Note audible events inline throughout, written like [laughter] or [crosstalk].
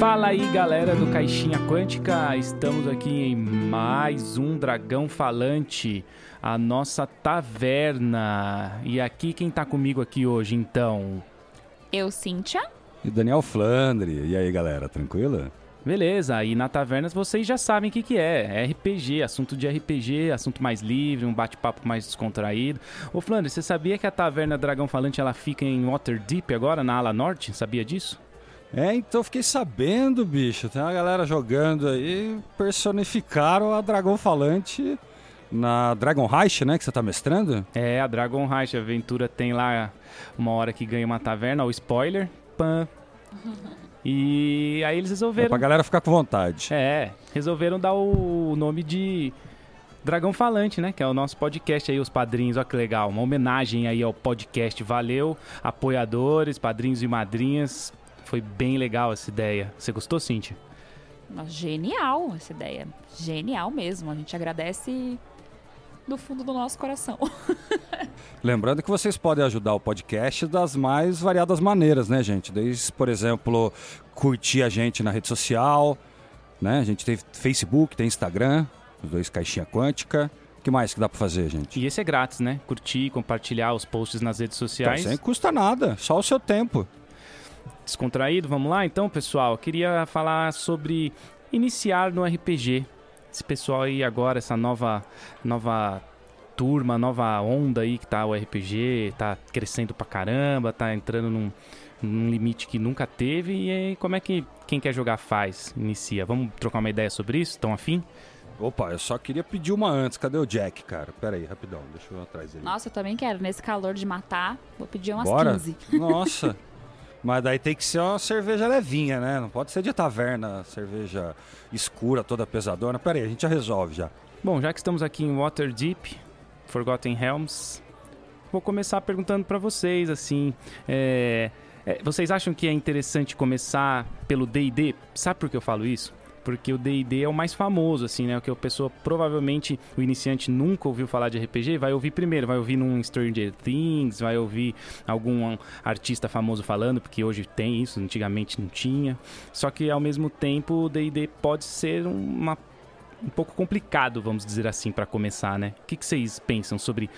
Fala aí, galera do Caixinha Quântica. Estamos aqui em mais um Dragão Falante, a nossa taverna. E aqui quem tá comigo aqui hoje, então? Eu, Cíntia. E Daniel Flandre. E aí, galera, tranquila? Beleza, e na Tavernas vocês já sabem o que, que é. É RPG, assunto de RPG, assunto mais livre, um bate-papo mais descontraído. Ô Flandre, você sabia que a Taverna Dragão Falante ela fica em Waterdeep agora, na ala norte? Sabia disso? É, então fiquei sabendo, bicho. Tem uma galera jogando aí, personificaram a Dragão Falante na Dragon Reich, né, que você tá mestrando? É, a Dragon Reich, a aventura tem lá uma hora que ganha uma taverna, o spoiler, pã. [laughs] E aí eles É resolveram. pra galera ficar com vontade. É, resolveram dar o nome de Dragão Falante, né? Que é o nosso podcast aí, os padrinhos. Olha que legal. Uma homenagem aí ao podcast. Valeu, apoiadores, padrinhos e madrinhas. Foi bem legal essa ideia. Você gostou, Cintia? Genial essa ideia. Genial mesmo. A gente agradece do fundo do nosso coração. [laughs] Lembrando que vocês podem ajudar o podcast das mais variadas maneiras, né, gente? Desde, por exemplo, curtir a gente na rede social, né? A gente tem Facebook, tem Instagram, os dois Caixinha Quântica. O que mais que dá pra fazer, gente? E esse é grátis, né? Curtir, compartilhar os posts nas redes Então, sociais. sem custa nada, só o seu tempo. Descontraído, vamos lá então, pessoal. Eu queria falar sobre iniciar no RPG. Esse pessoal aí agora, essa nova nova turma, nova onda aí que tá o RPG, tá crescendo pra caramba, tá entrando num, num limite que nunca teve. E aí, como é que quem quer jogar faz, inicia? Vamos trocar uma ideia sobre isso? Estão afim? Opa, eu só queria pedir uma antes. Cadê o Jack, cara? Pera aí, rapidão. Deixa eu ir atrás dele. Nossa, eu também quero. Nesse calor de matar, vou pedir umas Bora? 15. Nossa. [laughs] Mas daí tem que ser uma cerveja levinha, né? Não pode ser de taverna, cerveja escura, toda pesadona. Pera aí, a gente já resolve já. Bom, já que estamos aqui em Waterdeep, Forgotten Realms, vou começar perguntando pra vocês, assim, é, é, vocês acham que é interessante começar pelo D&D? Sabe por que eu falo isso? Porque o D&D é o mais famoso, assim, né? O que a pessoa, provavelmente, o iniciante nunca ouviu falar de RPG, vai ouvir primeiro, vai ouvir num Stranger Things, vai ouvir algum artista famoso falando, porque hoje tem isso, antigamente não tinha. Só que, ao mesmo tempo, o D&D pode ser uma um pouco complicado, vamos dizer assim, pra começar, né? O que, que vocês pensam sobre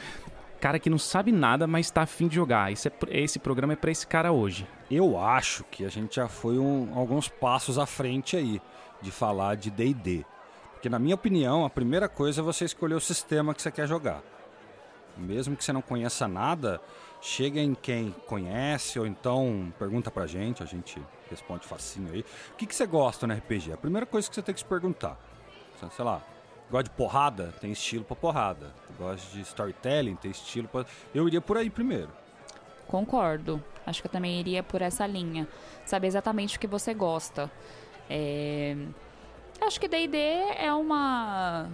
cara que não sabe nada, mas tá afim de jogar? Esse, é, esse programa é pra esse cara hoje. Eu acho que a gente já foi um- alguns passos à frente aí de falar de D&D. Porque na minha opinião, a primeira coisa é você escolher o sistema que você quer jogar. Mesmo que você não conheça nada, chega em quem conhece ou então pergunta pra gente, a gente responde facinho aí. O que, que você gosta no RPG? A primeira coisa que você tem que se perguntar. Sei- Sei lá, gosta de porrada? Tem estilo pra porrada. Gosta de storytelling? Tem estilo pra... Eu iria por aí primeiro. Concordo. Acho que eu também iria por essa linha. Saber exatamente o que você gosta. É... Acho que D&D é uma...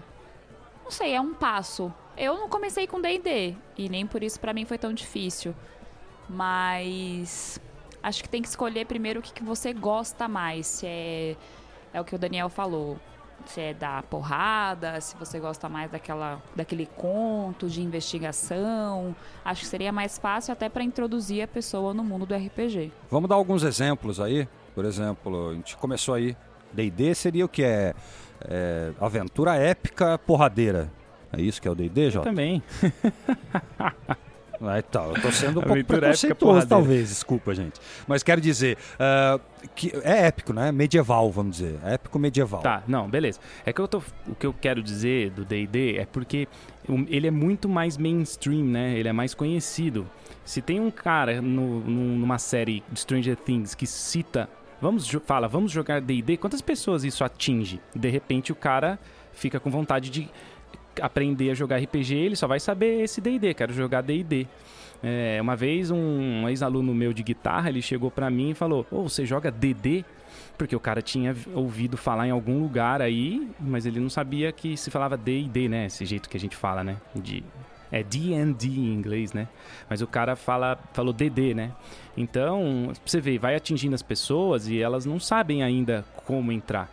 Não sei, é um passo. Eu não comecei com D&D. E nem por isso pra mim foi tão difícil. Mas... Acho que tem que escolher primeiro o que, que você gosta mais. Se é... É o que o Daniel falou. Se é da porrada, se você gosta mais daquela, daquele conto de investigação. Acho que seria mais fácil até para introduzir a pessoa no mundo do RPG. Vamos dar alguns exemplos aí. Por exemplo, a gente começou aí. D&D seria o que é, é aventura épica porradeira. É isso que é o D&D, Eu Jota? também. [laughs] Ah, então, eu tô sendo um pouco preconceituoso, talvez, desculpa, gente. Mas quero dizer, ah, que é épico, né? Medieval, vamos dizer. É épico medieval. Tá, não, beleza. É que eu tô, o que eu quero dizer do D&D é porque ele é muito mais mainstream, né? Ele é mais conhecido. Se tem um cara no- num- numa série de Stranger Things que cita, vamos fala, vamos jogar D&D, quantas pessoas isso atinge? De repente o cara fica com vontade de aprender a jogar RPG, ele só vai saber esse D&D, quero jogar D&D. É, uma vez um ex-aluno meu de guitarra, ele chegou pra mim e falou: "Ô, você joga D&D?" Porque o cara tinha ouvido falar em algum lugar aí, mas ele não sabia que se falava D&D, né? Esse jeito que a gente fala, né? De é D&D em inglês, né? Mas o cara fala, falou DD, né? Então, você vê, vai atingindo as pessoas e elas não sabem ainda como entrar.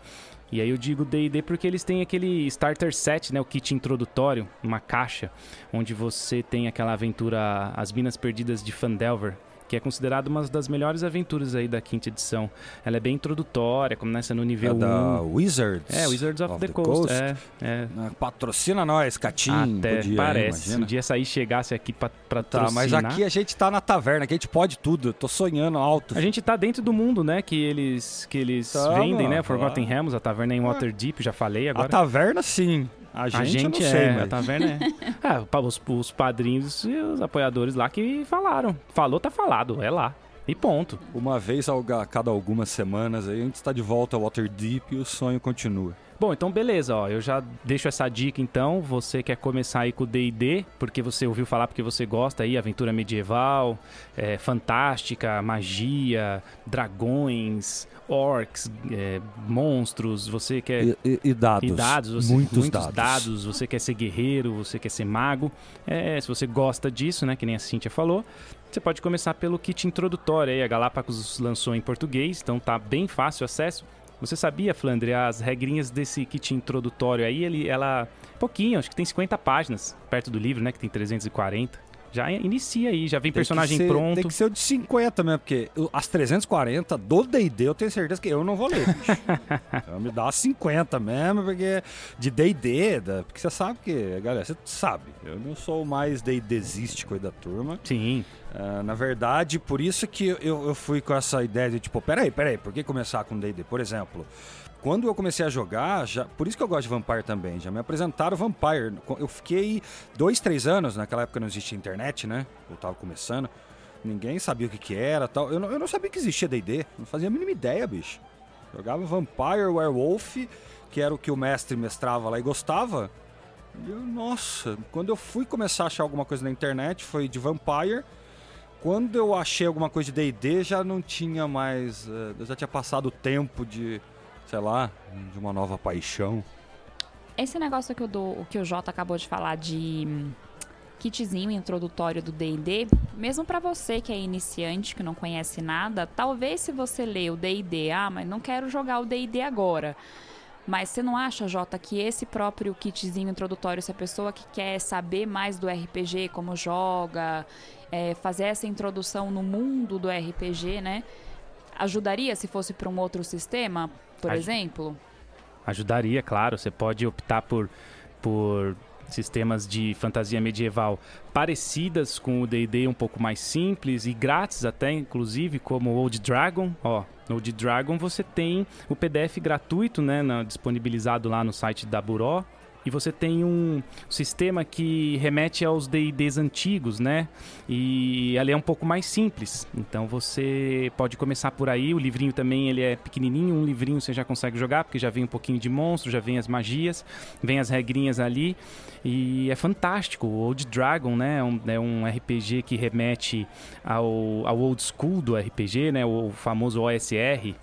E aí eu digo D&D porque eles têm aquele starter set, né, o kit introdutório, uma caixa, onde você tem aquela aventura As Minas Perdidas de Fandelver, que é considerada uma das melhores aventuras aí da quinta edição. Ela é bem introdutória, começa no nível É 1. da Wizards. É, Wizards of, the, Coast. É, é. Ah, Patrocina nós, Catim. Até podia, parece. Se um dia sair chegasse aqui pra, pra Tá, mas aqui a gente tá na taverna, que a gente pode tudo. Eu tô sonhando alto. A gente tá dentro do mundo, né? Que eles, que eles Tá, vendem, né? Forgotten tá. Realms, a taverna é em Waterdeep, já falei A agora. taverna, sim. A gente, A gente eu não é, sei, a mas... taverna [laughs] é. Ah, pa- os, os padrinhos e os apoiadores lá que falaram. Falou, tá falado, é lá. E ponto. Uma vez a cada algumas semanas aí a gente está de volta ao Waterdeep e o sonho continua. Bom, então beleza, ó. Eu já deixo essa dica então. Você quer começar aí com o D&D, porque você ouviu falar porque você gosta aí, aventura medieval, é, fantástica, magia, dragões, orcs, é, monstros. Você quer E, e- e dados. E dados, você- muitos, dados. dados. Você quer ser guerreiro, você quer ser mago. É, se você gosta disso, né, que nem a Cintia falou, você pode começar pelo kit introdutório aí. A Galápagos lançou em português, então tá bem fácil o acesso. Você sabia, Flandre, as regrinhas desse kit introdutório aí, ele, ela... Pouquinho, acho que tem 50 páginas, perto do livro, né, que tem 340. Já inicia aí, já vem Tem personagem ser- pronto. Tem que ser o de 50 mesmo, porque as 340 do D&D eu tenho certeza que eu não vou ler. [laughs] então me dá as 50 mesmo, porque de D&D, porque você sabe que, galera, você sabe, eu não sou o mais D&Dístico aí da turma. Sim, Ah, na verdade, por isso que eu, eu fui com essa ideia de tipo, peraí, peraí, por que começar com D&D? Por exemplo, quando eu comecei a jogar, já, por isso que eu gosto de Vampire também, já me apresentaram Vampire. Eu fiquei dois, três anos, naquela época não existia internet, né? Eu tava começando, ninguém sabia o que que era tal. Eu não, eu não sabia que existia D&D, não fazia a mínima ideia, bicho. Jogava Vampire, Werewolf, que era o que o mestre mestrava lá e gostava. E eu, nossa, quando eu fui começar a achar alguma coisa na internet, foi de Vampire. Quando eu achei alguma coisa de D&D, já não tinha mais... eh, eu já tinha passado o tempo de, sei lá, de uma nova paixão. Esse negócio que, eu dou, o que o Jota acabou de falar de hum, kitzinho introdutório do D&D, mesmo pra você que é iniciante, que não conhece nada, talvez se você lê o D&D, ah, mas não quero jogar o D&D agora. Mas você não acha, Jota, que esse próprio kitzinho introdutório, se a pessoa que quer saber mais do RPG, como joga, é, fazer essa introdução no mundo do RPG, né? Ajudaria se fosse para um outro sistema, por Aj- exemplo? Ajudaria, claro. Você pode optar por, por sistemas de fantasia medieval parecidas com o D&D, um pouco mais simples e grátis até, inclusive, como o Old Dragon. Ó, no Old Dragon você tem o PDF gratuito, né, na- disponibilizado lá no site da Buró. E você tem um sistema que remete aos D&Ds antigos, né? E ali é um pouco mais simples. Então você pode começar por aí. O livrinho também ele é pequenininho, um livrinho você já consegue jogar, porque já vem um pouquinho de monstro, já vem as magias, vem as regrinhas ali. E é fantástico. O Old Dragon, né? É um, é um RPG que remete ao, ao old school do RPG, né? O famoso OSR.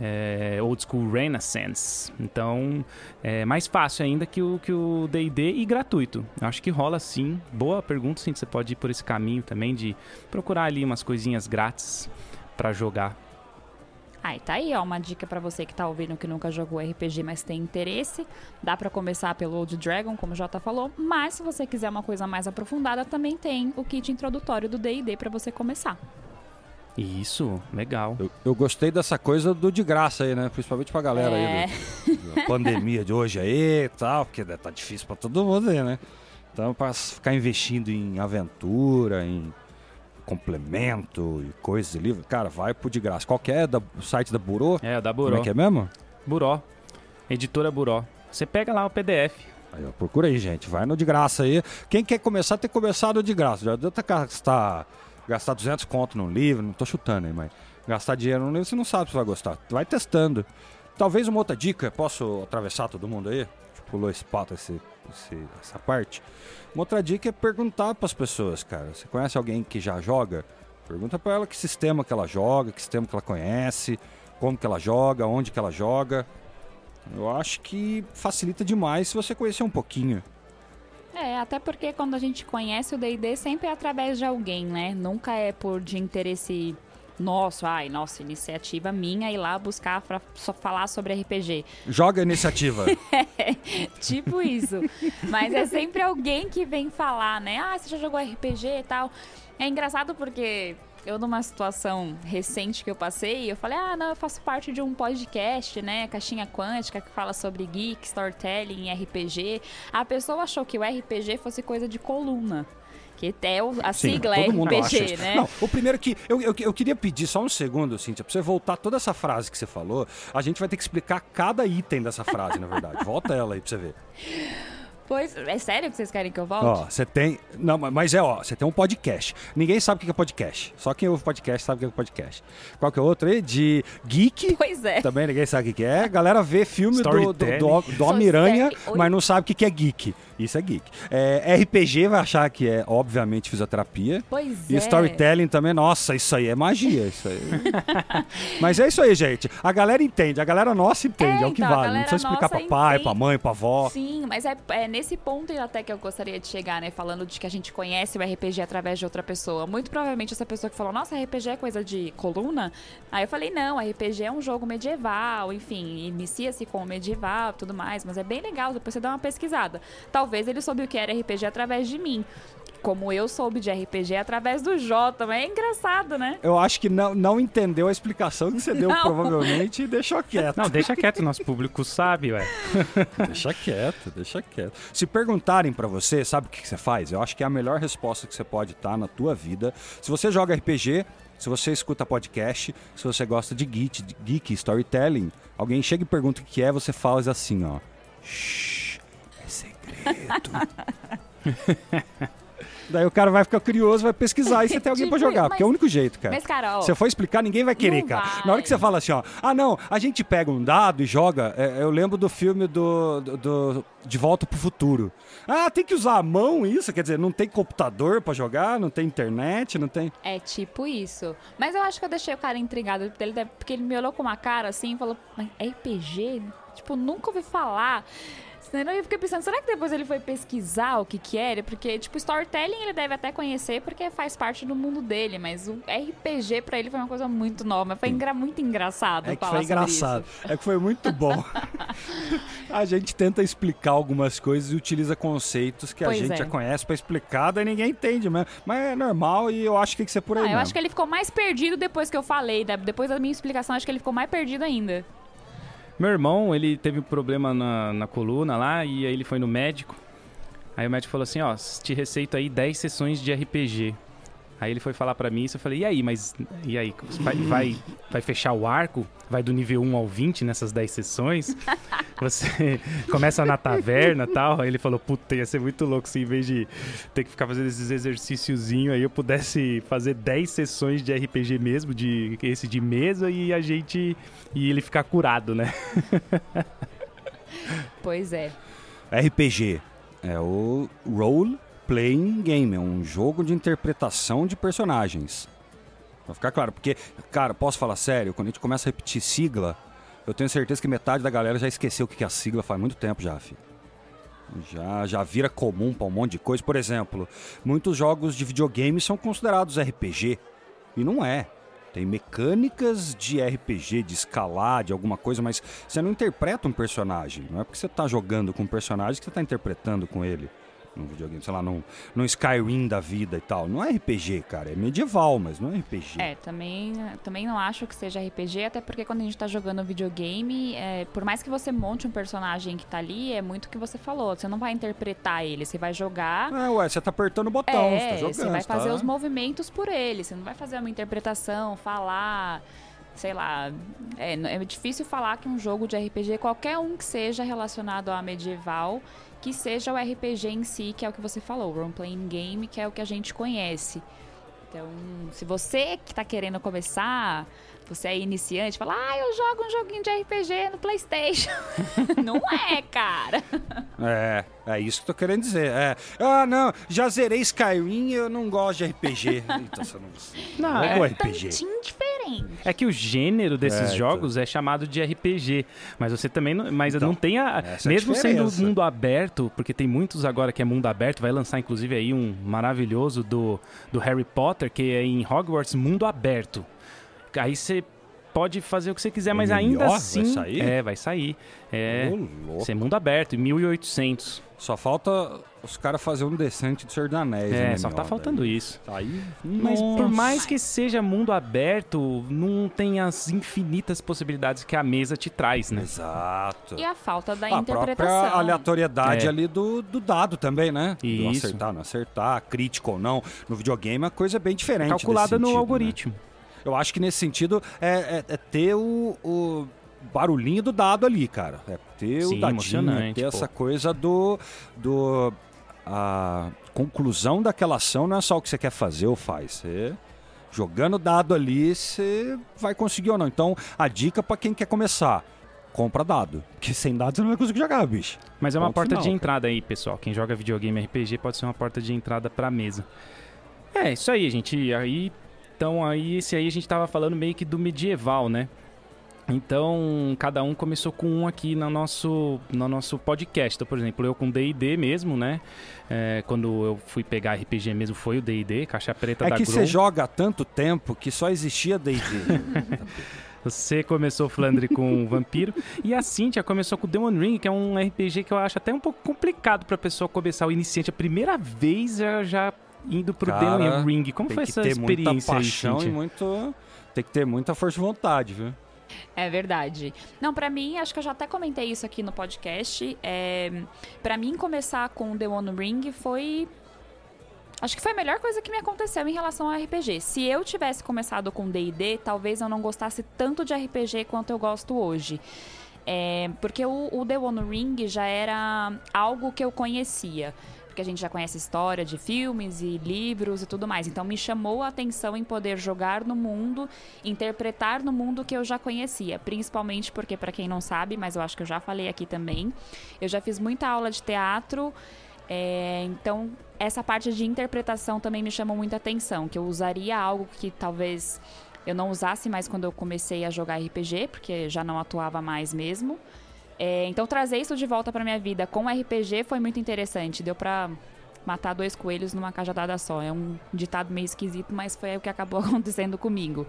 É, old School Renaissance. Então, é mais fácil ainda que o que o D&D e gratuito. Eu Acho que rola sim. Boa pergunta, sim. Você pode ir por esse caminho também de procurar ali umas coisinhas grátis pra jogar. Ah, e tá aí, ó, uma dica pra você que tá ouvindo que nunca jogou RPG, mas tem interesse. Dá pra começar pelo Old Dragon, como o Jota falou, mas se você quiser uma coisa mais aprofundada, também tem o kit introdutório do D&D pra você começar. Isso, legal. Eu, eu gostei dessa coisa do de graça aí, né? Principalmente pra galera É. aí do- da pandemia de hoje aí e tal, porque né, tá difícil pra todo mundo aí, né? Então, pra ficar investindo em aventura, em complemento e coisas de livro, cara, vai pro de graça. Qualquer da, o site da Burô, É, da como Buró. é que é mesmo? Buró. Editora Buró. Você pega lá o PDF. Aí, ó, procura aí, gente. Vai no de graça aí. Quem quer começar, tem que começar no de graça. Já adianta gastar, gastar 200 conto num livro, não tô chutando aí, mas gastar dinheiro num livro, você não sabe se vai gostar. Vai testando. Talvez uma outra dica, posso atravessar todo mundo aí? Pulou esse pato, esse, esse- essa parte. Uma outra dica é perguntar pras pessoas, cara. Você conhece alguém que já joga? Pergunta pra ela que sistema que ela joga, que sistema que ela conhece, como que ela joga, onde que ela joga. Eu acho que facilita demais se você conhecer um pouquinho. É, até porque quando a gente conhece o D&D sempre é através de alguém, né? Nunca é por de interesse nosso, ai, nossa, iniciativa minha ir lá buscar pra só falar sobre RPG. Joga a iniciativa. [laughs] tipo isso. Mas é sempre alguém que vem falar, né? Ah, você já jogou RPG e tal. É engraçado porque Eu, numa situação recente que eu passei, eu falei, ah, não, eu faço parte de um podcast, né? Caixinha Quântica, que fala sobre geek, storytelling, RPG. A pessoa achou que o RPG fosse coisa de coluna. Que até a Sim, sigla é RPG, né? Não, o primeiro que. Eu, eu, eu queria pedir só um segundo, Cíntia, pra você voltar toda essa frase que você falou. A gente vai ter que explicar cada item dessa frase, na verdade. [laughs] Volta ela aí pra você ver. Pois, é sério que vocês querem que eu volte? Ó, você tem. Não, mas é, ó, você tem um podcast. Ninguém sabe o que é podcast. Só quem ouve podcast sabe o que é podcast. Qual que é o outro aí? De geek. Pois é. Também ninguém sabe o que é. A galera vê filme do, do, do, do Homem-Aranha, mas não sabe o que é geek. Isso é geek. É, RPG vai achar que é, obviamente, fisioterapia. Pois E é. storytelling também, nossa, isso aí é magia. Isso aí. [laughs] Mas é isso aí, gente. A galera entende, a galera nossa entende, é, É, o que então, vale. Não precisa explicar pra pai, entende. pra mãe, pra avó. Sim, mas é, é nesse ponto até que eu gostaria de chegar, né? Falando de que a gente conhece o RPG através de outra pessoa. Muito provavelmente essa pessoa que falou, nossa, RPG é coisa de coluna. Aí eu falei, não, RPG é um jogo medieval, enfim, inicia-se com o medieval tudo mais, mas é bem legal, depois você dá uma pesquisada. Talvez ele soube o que era RPG através de mim. Como eu soube de RPG através do Jota, mas é engraçado, né? Eu acho que não, não entendeu a explicação que você deu, Não. provavelmente, e deixou quieto. Não, deixa quieto, nosso público sabe, ué. [laughs] Deixa quieto, deixa quieto. Se perguntarem pra você, sabe o que que você faz? Eu acho que é a melhor resposta que você pode estar na tua vida. Se você joga RPG, se você escuta podcast, se você gosta de geek, de geek storytelling, alguém chega e pergunta o que é, você faz assim, ó. Shhh, é segredo. [laughs] Daí o cara vai ficar curioso, vai pesquisar e você tem [laughs] alguém pra Tipo, jogar, porque é o mas- único jeito, cara. Mas, cara, ó, Se você for explicar, ninguém vai querer, cara. vai. Na hora que você fala assim, ó, ah, não, a gente pega um dado e joga. é, eu lembro do filme do, do, do De Volta pro Futuro. Ah, tem que usar a mão isso? Quer dizer, não tem computador pra jogar, não tem internet, não tem. É tipo isso. Mas eu acho que eu deixei o cara intrigado, porque ele, deve- porque ele me olhou com uma cara assim e falou, mas RPG? Tipo, nunca ouvi falar. Senão eu fiquei pensando, será que depois ele foi pesquisar o que que era? Porque, tipo, storytelling ele deve até conhecer porque faz parte do mundo dele, mas o RPG pra ele foi uma coisa muito nova. Foi engra- muito engraçado É que foi engraçado. É que foi muito bom. [laughs] a gente tenta explicar algumas coisas e utiliza conceitos que a Pois gente é. já conhece pra explicar, daí ninguém entende mesmo. Mas é normal e eu acho que tem que ser por aí Ah, eu acho que ele ficou mais perdido depois que eu falei, depois da minha explicação, acho que ele ficou mais perdido ainda. Meu irmão, ele teve um problema na, na coluna lá e aí ele foi no médico. Aí o médico falou assim, ó, te receito aí 10 sessões de RPG. Aí ele foi falar pra mim isso, eu falei, e aí, mas e aí, vai, vai, vai fechar o arco? Vai do nível 1 ao 20 nessas 10 sessões? [laughs] Você começa na taverna e tal? Aí ele falou, puta, ia ser muito louco se em vez de ter que ficar fazendo esses exercíciozinhos aí, eu pudesse fazer 10 sessões de RPG mesmo, de esse de mesa, e a gente. E ele ficar curado, né? Pois é. RPG é o Role Playing Game, é um jogo de interpretação de personagens. Pra ficar claro, porque, cara, posso falar sério, quando a gente começa a repetir sigla, eu tenho certeza que metade da galera já esqueceu o que é a sigla faz muito tempo já, filho. Já, já vira comum pra um monte de coisa. Por exemplo, muitos jogos de videogame são considerados RPG. E não é. Tem mecânicas de RPG, de escalar, de alguma coisa, mas você não interpreta um personagem. Não é porque você tá jogando com um personagem que você tá interpretando com ele. Num videogame, sei lá, num, num Skyrim da vida e tal. Não é RPG, cara. É medieval, mas não é RPG. É, também, também não acho que seja RPG, até porque quando a gente tá jogando videogame, é, por mais que você monte um personagem que tá ali, é muito o que você falou. Você não vai interpretar ele, você vai jogar. É, ué, você tá apertando o botão, você tá é, jogando. você vai tá- fazer os movimentos por ele, você não vai fazer uma interpretação, falar. Sei lá, é, é difícil falar que um jogo de RPG, qualquer um que seja relacionado a medieval, que seja o RPG em si, que é o que você falou, role playing game, que é o que a gente conhece. Então, se você que tá querendo começar, você é iniciante, fala, ah, eu jogo um joguinho de RPG no Playstation. [laughs] não é, cara. É, é isso que eu tô querendo dizer. É. Ah, não, já zerei Skyrim e eu não gosto de RPG. Então você não. Não, não é- é RPG. Diferente. É que o gênero desses É, então. jogos é chamado de RPG, mas você também não, mas Então, não tem a é a mesmo sendo diferença. mundo aberto, porque tem muitos agora que é mundo aberto, vai lançar inclusive aí um maravilhoso do, do Harry Potter que é em Hogwarts mundo aberto. Aí você pode fazer o que você quiser, mas MMO? ainda Vai assim sair? é, vai sair. É, ser mundo aberto em 1800. Só falta os caras fazer um decente de Senhor dos Anéis. É, né, só tá faltando Daí- isso. Aí, Mas por nossa. mais que seja mundo aberto, não tem as infinitas possibilidades que a mesa te traz, né? Exato. E a falta da a interpretação. própria aleatoriedade É. ali do, do dado também, né? Do Isso. acertar, não acertar, crítico ou não. No videogame a coisa é bem diferente. Calculada no sentido, né? Eu acho que nesse sentido é, é- é ter o, o barulhinho do dado ali, cara. É ter Sim, o dadinho, é ter pô. essa coisa do. do a conclusão daquela ação não é só o que você quer fazer ou faz. Você, jogando dado ali, você vai conseguir ou não. Então, a dica pra quem quer começar. Compra dado. Porque sem dado você não vai conseguir jogar, bicho. Mas é uma Ponto porta final, de cara. entrada aí, pessoal. Quem joga videogame RPG pode ser uma porta de entrada pra mesa. É, isso aí, gente. Aí, então, aí, esse aí a gente tava falando meio que do medieval, né? Então, cada um começou com um aqui no nosso, no nosso podcast. Então, por exemplo, eu com D&D mesmo, né? É, quando eu fui pegar RPG mesmo, foi o D&D, caixa preta é da que Grow. você joga há tanto tempo que só existia D&D. [laughs] Você começou, Flandre, com o Vampiro. E a Cintia começou com o Demon Ring, que é um RPG que eu acho até um pouco complicado pra pessoa começar o iniciante. A primeira vez já, já indo pro Cara, Demon Ring. Como Tem foi que essa ter muita experiência aí, paixão e muito... Tem que ter muita força de vontade, viu? É verdade. Não, pra mim, acho que eu já até comentei isso aqui no podcast. É, para mim, começar com The One Ring foi. Acho que foi a melhor coisa que me aconteceu em relação ao RPG. Se eu tivesse começado com D&D, talvez eu não gostasse tanto de RPG quanto eu gosto hoje. É, porque o, o The One Ring já era algo que eu conhecia. Porque a gente já conhece história de filmes e livros e tudo mais. Então me chamou a atenção em poder jogar no mundo, interpretar no mundo que eu já conhecia. Principalmente porque, para quem não sabe, mas eu acho que eu já falei aqui também, eu já fiz muita aula de teatro. é, então, essa parte de interpretação também me chamou muita atenção. Que eu usaria algo que talvez eu não usasse mais quando eu comecei a jogar RPG, porque já não atuava mais mesmo. É, então trazer isso de volta pra minha vida com RPG foi muito interessante. Deu pra matar dois coelhos numa cajadada só. É um ditado meio esquisito, mas foi o que acabou [laughs] acontecendo comigo.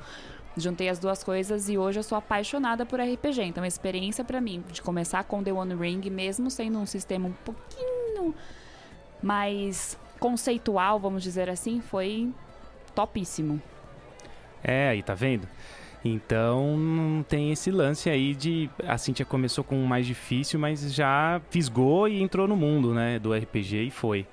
Juntei as duas coisas e hoje eu sou apaixonada por RPG. Então a experiência pra mim de começar com The One Ring, mesmo sendo um sistema um pouquinho mais conceitual, vamos dizer assim, foi topíssimo. É, aí tá vendo? Então não tem esse lance aí de. A Cintia começou com o mais difícil, mas já fisgou e entrou no mundo, né? Do RPG e foi.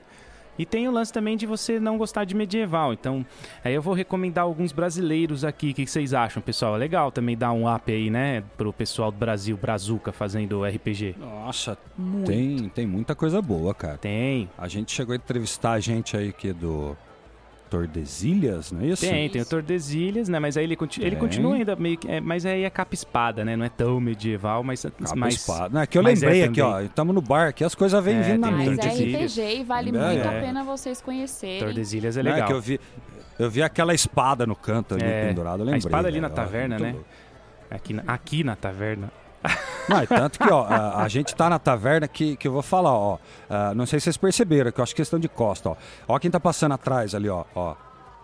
E tem o lance também de você não gostar de medieval. Então, aí eu vou recomendar alguns brasileiros aqui. O que vocês acham, pessoal? É legal também dar um up aí, né? Pro pessoal do Brasil, Brazuca, fazendo RPG. Nossa, Muito. tem, tem muita coisa boa, cara. Tem. A gente chegou a entrevistar a gente aí que é do Tordesilhas, não é isso? Tem, tem o Tordesilhas, né? Mas aí ele, conti- ele continua ainda meio que. é, mas aí é capa espada, né? Não é tão medieval, mas. Capa mas espada. Não, é que eu é lembrei aqui, também. ó. Estamos no bar aqui, as coisas vêm É, vindo na tem Mas mente. é. RPG e vale É, muito é. a pena vocês conhecerem. Tordesilhas é Não, legal. que eu vi, eu vi aquela espada no canto ali É, pendurada, eu a lembrei. espada ali na velho, ó, taverna, né? louco. Aqui na, aqui na taverna. [laughs] Não, e tanto que, ó, a, a gente tá na taverna que, que eu vou falar, ó. ah, não sei se vocês perceberam, que eu acho questão de costa, ó. Ó quem tá passando atrás ali, ó. ó.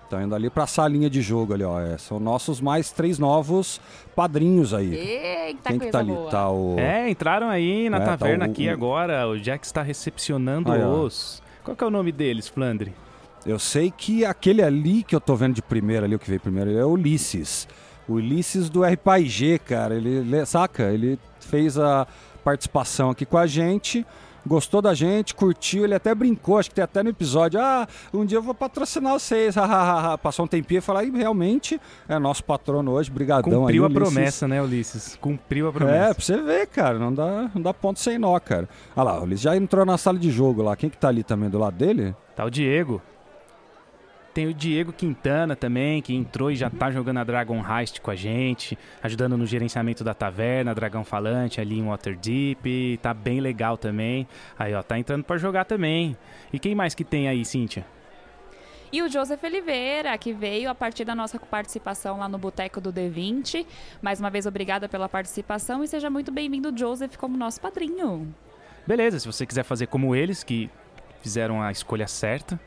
Estão indo ali pra salinha de jogo ali, ó. É, são nossos mais três novos padrinhos aí. Eita, quem que tá ali? boa. Tá o. É, entraram aí na É, tá taverna o- aqui agora. O Jack está recepcionando Aí, ó. os. Qual que é o nome deles, Flandre? Eu sei que aquele ali que eu tô vendo de primeiro ali, o que veio primeiro, ele é o Ulisses. O Ulisses do RPG, cara. Ele, ele- saca? Ele fez a participação aqui com a gente, gostou da gente, curtiu, ele até brincou, acho que tem até no episódio, ah, um dia eu vou patrocinar vocês. [laughs] Passou um tempinho e falou, e realmente é nosso patrono hoje, brigadão Cumpriu aí, a Ulisses. promessa, né, Ulisses? Cumpriu a É, promessa. pra você ver, cara, não dá, não dá ponto sem nó, cara. Olha lá, o Ulisses já entrou na sala de jogo lá, quem que tá ali também do lado dele? Tá o Diego. Tem o Diego Quintana também, que entrou e já tá jogando a Dragon Heist com a gente, ajudando no gerenciamento da taverna, Dragão Falante ali em Waterdeep, tá bem legal também. Aí, ó, tá entrando pra jogar também. E quem mais que tem aí, Cíntia? E o Joseph Oliveira, que veio a partir da nossa participação lá no Boteco do D20. Mais uma vez, obrigada pela participação e seja muito bem-vindo, Joseph, como nosso padrinho. Beleza, se você quiser fazer como eles, que fizeram a escolha certa,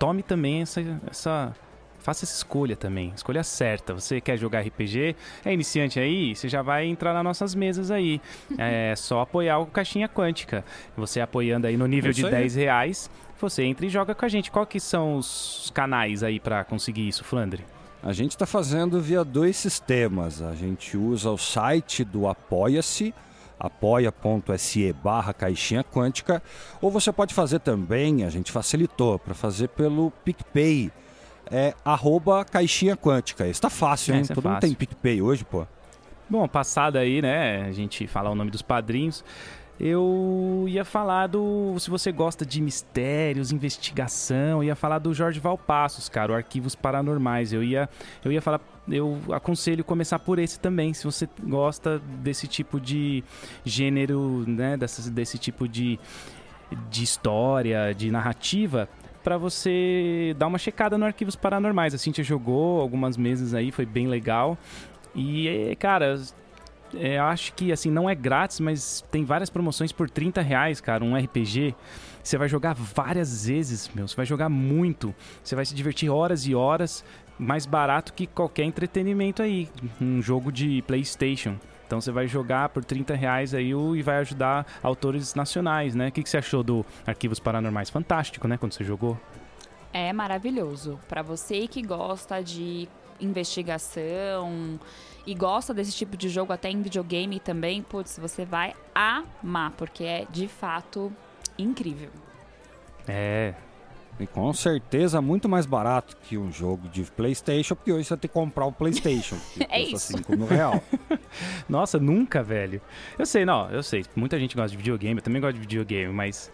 tome também essa, essa faça essa escolha também, escolha certa. Você quer jogar RPG? É iniciante aí? Você já vai entrar nas nossas mesas aí. [laughs] É só apoiar o Caixinha Quântica. Você apoiando aí no nível É de aí. 10 reais, você entra e joga com a gente. Qual que são os canais aí para conseguir isso, Flandre? A gente está fazendo via dois sistemas. A gente usa o site do Apoia-se, apoia.se barra caixinha quântica, ou você pode fazer também, a gente facilitou, para fazer pelo PicPay, é arroba caixinha quântica. Isso tá fácil, É, hein? é Todo mundo fácil. tem PicPay hoje, pô. Bom, passada aí, né? A gente falar o nome dos padrinhos. Eu ia falar do. Se você gosta de mistérios, investigação, ia falar do Jorge Valpassos, cara, o Arquivos Paranormais. Eu ia, eu ia falar. Eu aconselho começar por esse também, se você gosta desse tipo de gênero, né? Dessa, desse tipo de, de história, de narrativa. Pra você dar uma checada no Arquivos Paranormais. A Cintia jogou algumas meses aí, foi bem legal. E, cara, é, acho que assim, não é grátis, mas tem várias promoções por 30 reais, cara, um RPG. Você vai jogar várias vezes, meu. Você vai jogar muito. Você vai se divertir horas e horas. Mais barato que qualquer entretenimento aí. Um jogo de Playstation. Então você vai jogar por 30 reais aí e vai ajudar autores nacionais, né? O que, que você achou do Arquivos Paranormais? Fantástico, né? Quando você jogou. É maravilhoso. Pra você que gosta de investigação e gosta desse tipo de jogo até em videogame também, putz, você vai amar, porque é de fato incrível. É, E com certeza muito mais barato que um jogo de Playstation, porque hoje você tem que comprar o Playstation, [laughs] que É custa isso. 5 mil real. [laughs] Nossa, nunca, velho. Eu sei, não, eu sei. Muita gente gosta de videogame, eu também gosto de videogame, mas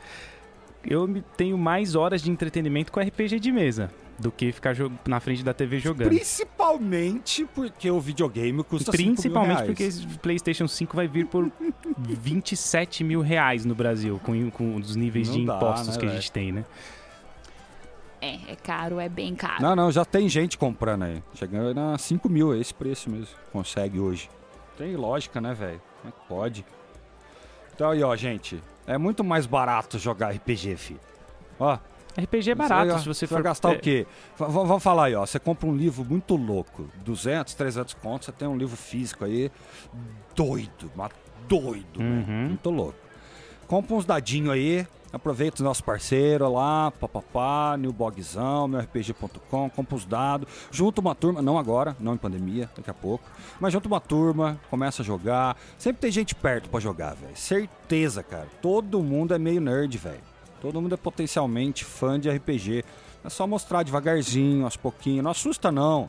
eu tenho mais horas de entretenimento com RPG de mesa do que ficar na frente da TV jogando. Principalmente porque o videogame custa 5 mil Principalmente reais. porque esse PlayStation 5 vai vir por [laughs] 27 mil reais no Brasil, com, com os níveis Não de dá, impostos né, que a gente tem, né? É, é caro, é bem caro. Não, não, já tem gente comprando aí. Chegando a 5 mil, é esse preço mesmo. Consegue hoje. Tem lógica, né, velho? Como é que pode? Então aí, ó, gente. É muito mais barato jogar RPG, fi. Ó, RPG é barato, Você se você vai for... gastar é, o quê? V- vamos falar aí, ó. Você compra um livro muito louco, 200, 300 contos, você tem um livro físico aí, doido, mas doido, né? Uhum. muito louco. Compra uns dadinhos aí, aproveita os nossos parceiros lá, papapá, Newbogzão, meurpg.com, compra os dados, junta uma turma, não agora, não em pandemia, daqui a pouco, mas junta uma turma, começa a jogar. Sempre tem gente perto pra jogar, velho. Certeza, cara. Todo mundo é meio nerd, velho. Todo mundo é potencialmente fã de RPG. É só mostrar devagarzinho, aos pouquinhos. Não assusta, não.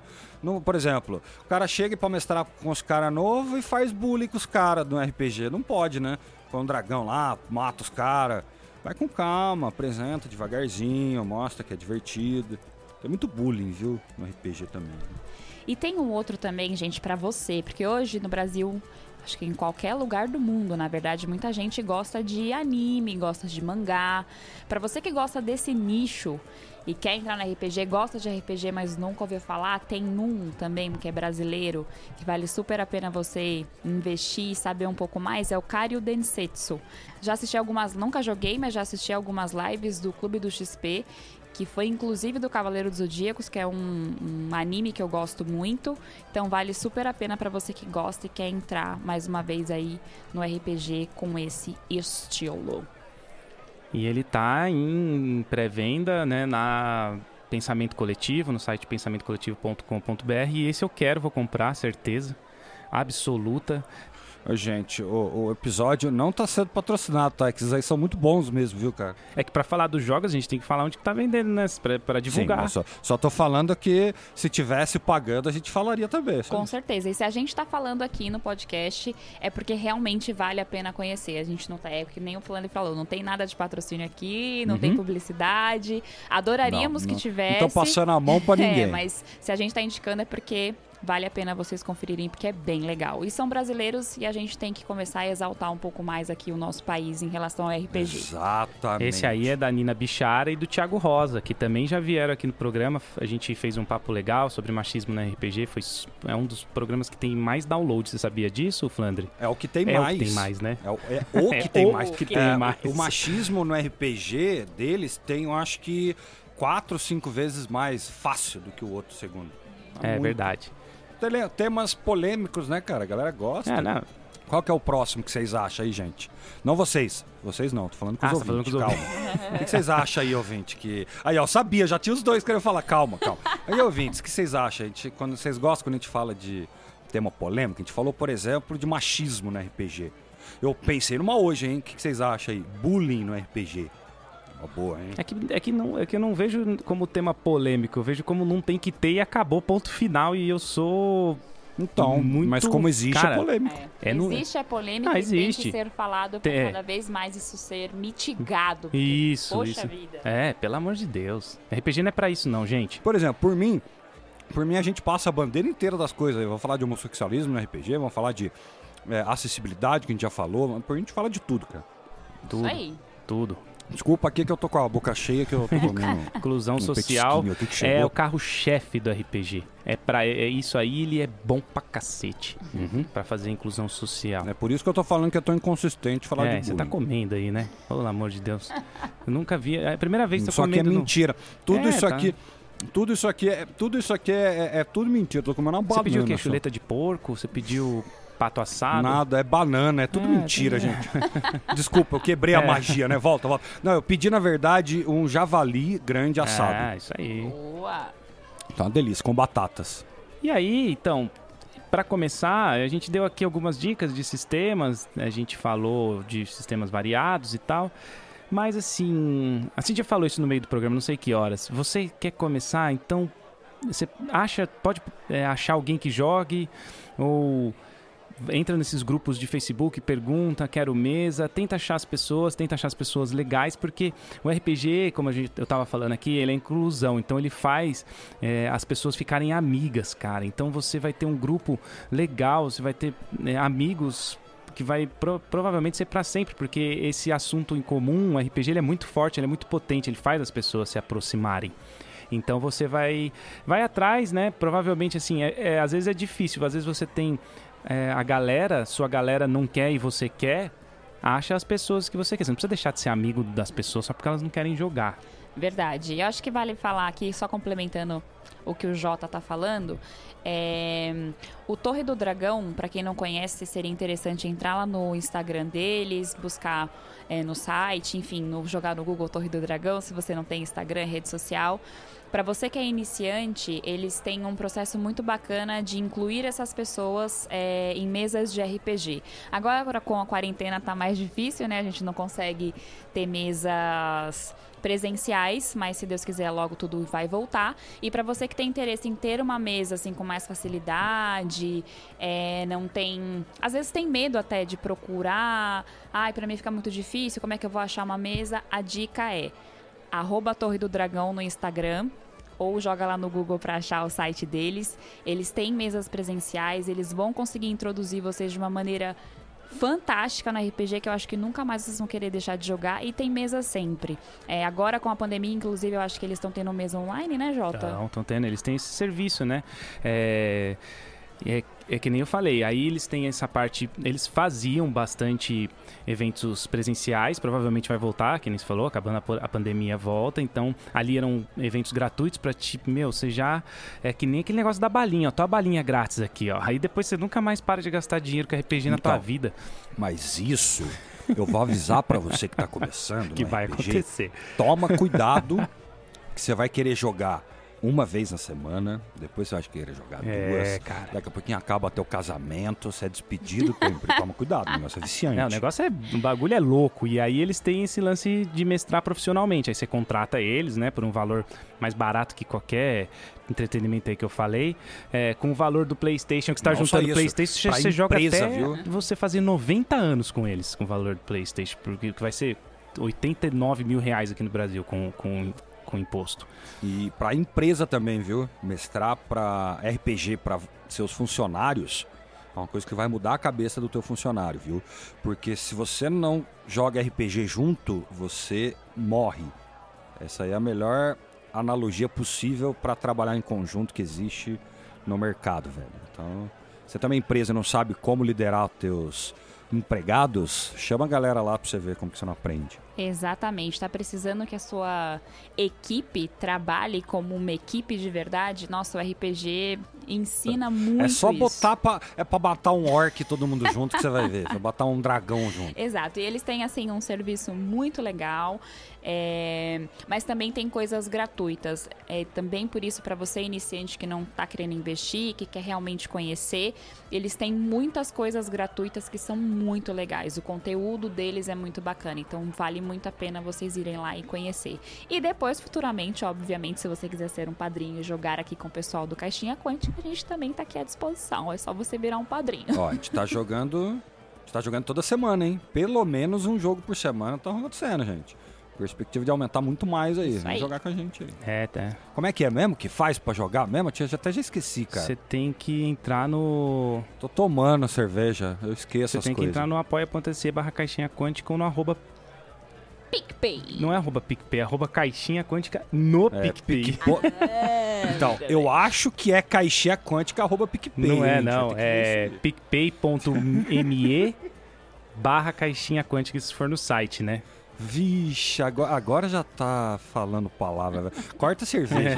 Por exemplo, o cara chega pra mestrar com os caras novos e faz bullying com os caras do RPG. Não pode, né? Põe um dragão lá, mata os caras. Vai com calma, apresenta devagarzinho, mostra que é divertido. Tem muito bullying, viu? No RPG também. E tem um outro também, gente, pra você, porque hoje no Brasil, acho que em qualquer lugar do mundo, na verdade, muita gente gosta de anime, gosta de mangá. Pra você que gosta desse nicho e quer entrar no RPG, gosta de RPG, mas nunca ouviu falar, tem um também que é brasileiro, que vale super a pena você investir e saber um pouco mais, é o Karyu Densetsu. Já assisti algumas, nunca joguei, mas já assisti algumas lives do Clube do XP que foi inclusive do Cavaleiro dos Zodíacos, que é um, um anime que eu gosto muito. Então vale super a pena pra você que gosta e quer entrar mais uma vez aí no RPG com esse estilo. E ele tá em pré-venda, né, na Pensamento Coletivo, no site pensamentocoletivo.com.br. E esse eu quero, vou comprar, certeza. Absoluta. Gente, o, o episódio não tá sendo patrocinado, tá? Que esses aí são muito bons mesmo, viu, cara? É que pra falar dos jogos, a gente tem que falar onde que tá vendendo, né? Pra, pra divulgar. Sim, só, só tô falando que se tivesse pagando, a gente falaria também. só Com certeza. E se a gente tá falando aqui no podcast, é porque realmente vale a pena conhecer. A gente não tá, é que nem o Fulano falou, não tem nada de patrocínio aqui, não tem publicidade. Adoraríamos Não, que não- tivesse. Não tô passando a mão pra [laughs] ninguém. É, mas se a gente tá indicando é porque vale a pena vocês conferirem, porque é bem legal. E são brasileiros e a gente tem que começar a exaltar um pouco mais aqui o nosso país em relação ao RPG. Exatamente. Esse aí é da Nina Bichara e do Thiago Rosa, que também já vieram aqui no programa. A gente fez um papo legal sobre machismo no RPG. Foi, é um dos programas que tem mais download. Você sabia disso, Flandre? É o que tem É o mais. que tem mais, né? É o, é o [laughs] que É tem o mais. que É, tem mais. O machismo no RPG deles tem, eu acho que quatro, cinco vezes mais fácil do que o outro segundo. É muito. verdade. Temas polêmicos, né, cara? A galera gosta. É, não. Qual que é o próximo que vocês acham aí, gente? Não vocês. Vocês não, tô falando com ah, os tá ouvintes. Calma. o que vocês acham aí, ouvinte? Que... Aí, ó, sabia, já tinha os dois que eu falar. Calma, calma. Aí, ouvintes, o que vocês acham? A gente, quando vocês gostam quando a gente fala de tema polêmico? A gente falou, por exemplo, de machismo no RPG. Eu pensei numa hoje, hein? O que vocês acham aí? Bullying no RPG. Uma boa, hein? É que, é, que não, é que eu não vejo como tema polêmico, eu vejo como não tem que ter e acabou, ponto final. E eu sou então, muito, mas como existe cara, a polêmica. É. É existe a polêmica ah, existe. tem que ser falado para cada vez mais isso ser mitigado. Isso, Poxa isso. vida. É, pelo amor de Deus. RPG não é para isso não, gente. Por exemplo, por mim, por mim a gente passa a bandeira inteira das coisas. Vamos falar de homossexualismo no RPG, vamos falar de é, acessibilidade, que a gente já falou. Por mim a gente fala de tudo, cara. Tudo. Isso aí. Tudo. Desculpa aqui que eu tô com a boca cheia que eu tô comendo. [laughs] Inclusão um social que é o carro-chefe do RPG. É para é, é isso aí, ele é bom pra cacete. Uhum. Pra fazer inclusão social. É por isso que eu tô falando que eu tô inconsistente falar é, de você tá comendo aí, né? Pelo amor de Deus. Eu nunca vi. É a primeira vez que você Só que é no... mentira. Tudo É, isso tá. aqui. Tudo isso aqui é. Tudo isso aqui é, é, é tudo mentira. Tô comendo uma Você banana. pediu o quê? só. Chuleta de porco? Você pediu pato assado? Nada, é banana, é tudo É, mentira, gente. [laughs] Desculpa, eu quebrei a É. magia, né? Volta, volta. Não, eu pedi, na verdade, um javali grande assado. É, isso aí. Boa. Tá uma delícia, com batatas. E aí, então, para começar, a gente deu aqui algumas dicas de sistemas, a gente falou de sistemas variados e tal. Mas assim, a Cintia falou isso no meio do programa, não sei que horas. Você quer começar, então você acha, pode é, achar alguém que jogue ou entra nesses grupos de Facebook, pergunta, quero mesa, tenta achar as pessoas, tenta achar as pessoas legais, porque o RPG, como a gente, eu tava falando aqui, ele é inclusão, então ele faz é, as pessoas ficarem amigas, cara. Então você vai ter um grupo legal, você vai ter né, amigos que vai pro- provavelmente ser para sempre, porque esse assunto em comum, o RPG, ele é muito forte, ele é muito potente, ele faz as pessoas se aproximarem. Então você vai vai atrás, né? Provavelmente assim, é, é- às vezes é difícil, às vezes você tem é, a galera, sua galera não quer e você quer, acha as pessoas que você quer. Você não precisa deixar de ser amigo das pessoas só porque elas não querem jogar. Verdade. Eu acho que vale falar aqui, só complementando o que o Jota tá falando, é, o Torre do Dragão, para quem não conhece, seria interessante entrar lá no Instagram deles, buscar é, no site, enfim, no, jogar no Google Torre do Dragão, se você não tem Instagram, rede social. Para você que é iniciante, eles têm um processo muito bacana de incluir essas pessoas é, em mesas de RPG. Agora, agora com a quarentena tá mais difícil, né? A gente não consegue ter mesas presenciais, mas se Deus quiser logo tudo vai voltar. E para você que tem interesse em ter uma mesa assim com mais facilidade, é, não tem, às vezes tem medo até de procurar, ai, para mim fica muito difícil, como é que eu vou achar uma mesa? A dica é arroba Torre do Dragão no Instagram ou joga lá no Google para achar o site deles. Eles têm mesas presenciais, eles vão conseguir introduzir vocês de uma maneira fantástica no RPG que eu acho que nunca mais vocês vão querer deixar de jogar e tem mesa sempre. É, agora com a pandemia, inclusive, eu acho que eles estão tendo mesa online, né, Jota? Então, estão tendo, eles têm esse serviço, né? É, é, é que nem eu falei, aí eles têm essa parte, eles faziam bastante eventos presenciais, provavelmente vai voltar, que nem você falou, acabando a, a pandemia volta, então ali eram eventos gratuitos pra tipo, meu, você já, é que nem aquele negócio da balinha, ó, tua balinha grátis aqui, ó, aí depois você nunca mais para de gastar dinheiro com RPG na tua Então, vida, Mas isso, eu vou avisar pra você que tá começando [laughs] que vai RPG, acontecer. Toma cuidado que você vai querer jogar uma vez na semana, depois você vai querer jogar É, duas. cara. Daqui a pouquinho acaba teu casamento, você é despedido, sempre [laughs] toma cuidado, o negócio é viciante. É, o negócio é. O bagulho é louco. E aí eles têm esse lance de mestrar profissionalmente. Aí você contrata eles, né, por um valor mais barato que qualquer entretenimento aí que eu falei. É, com o valor do PlayStation, que tá só juntando isso, PlayStation, você, pra você joga empresa, até viu? você fazer 90 anos com eles, com o valor do PlayStation. Porque vai ser 89 mil reais aqui no Brasil com, com, com imposto. E pra empresa também, viu? Mestrar pra RPG para seus funcionários é uma coisa que vai mudar a cabeça do teu funcionário, viu? Porque se você não joga RPG junto, você morre. Essa aí é a melhor analogia possível para trabalhar em conjunto que existe no mercado, velho. Então, você também empresa não sabe como liderar os teus empregados, chama a galera lá pra você ver como que você não aprende. Exatamente. Está precisando que a sua equipe trabalhe como uma equipe de verdade? Nossa, o RPG ensina muito É só isso. botar pra, é pra matar um orc todo mundo junto que você vai ver. Vai botar um dragão junto. [laughs] Exato, e eles têm assim um serviço muito legal, é, mas também tem coisas gratuitas. É, também por isso, para você iniciante que não está querendo investir, que quer realmente conhecer, eles têm muitas coisas gratuitas que são muito legais. O conteúdo deles é muito bacana, então vale muito a pena vocês irem lá e conhecer. E depois, futuramente, obviamente, se você quiser ser um padrinho e jogar aqui com o pessoal do Caixinha Quântica, a gente também tá aqui à disposição. É só você virar um padrinho. Ó, a gente tá jogando. A gente tá jogando toda semana, hein? Pelo menos um jogo por semana tá acontecendo, gente. Perspectiva de aumentar muito mais aí. Isso aí. jogar com a gente aí. É, tá. Como é que é mesmo? Que faz pra jogar mesmo? Eu até já esqueci, cara. Você tem que entrar no. Tô tomando cerveja, eu esqueço Você as tem que entrar no apoia.se barra caixinha quântica ou no arroba. PicPay. Não é arroba PicPay, é arroba caixinha quântica no É, PicPay. Pique- [laughs] Então, eu acho que é caixinha quântica arroba PicPay. Não é, não. É picpay.me [laughs] barra caixinha quântica, se for no site, né? Vixe, agora, agora já tá falando palavra. velho. Corta a cerveja.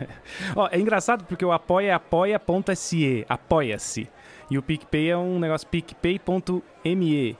[laughs] Ó, é engraçado porque o apoia é apoia.se, apoia-se. E o PicPay é um negócio picpay.me.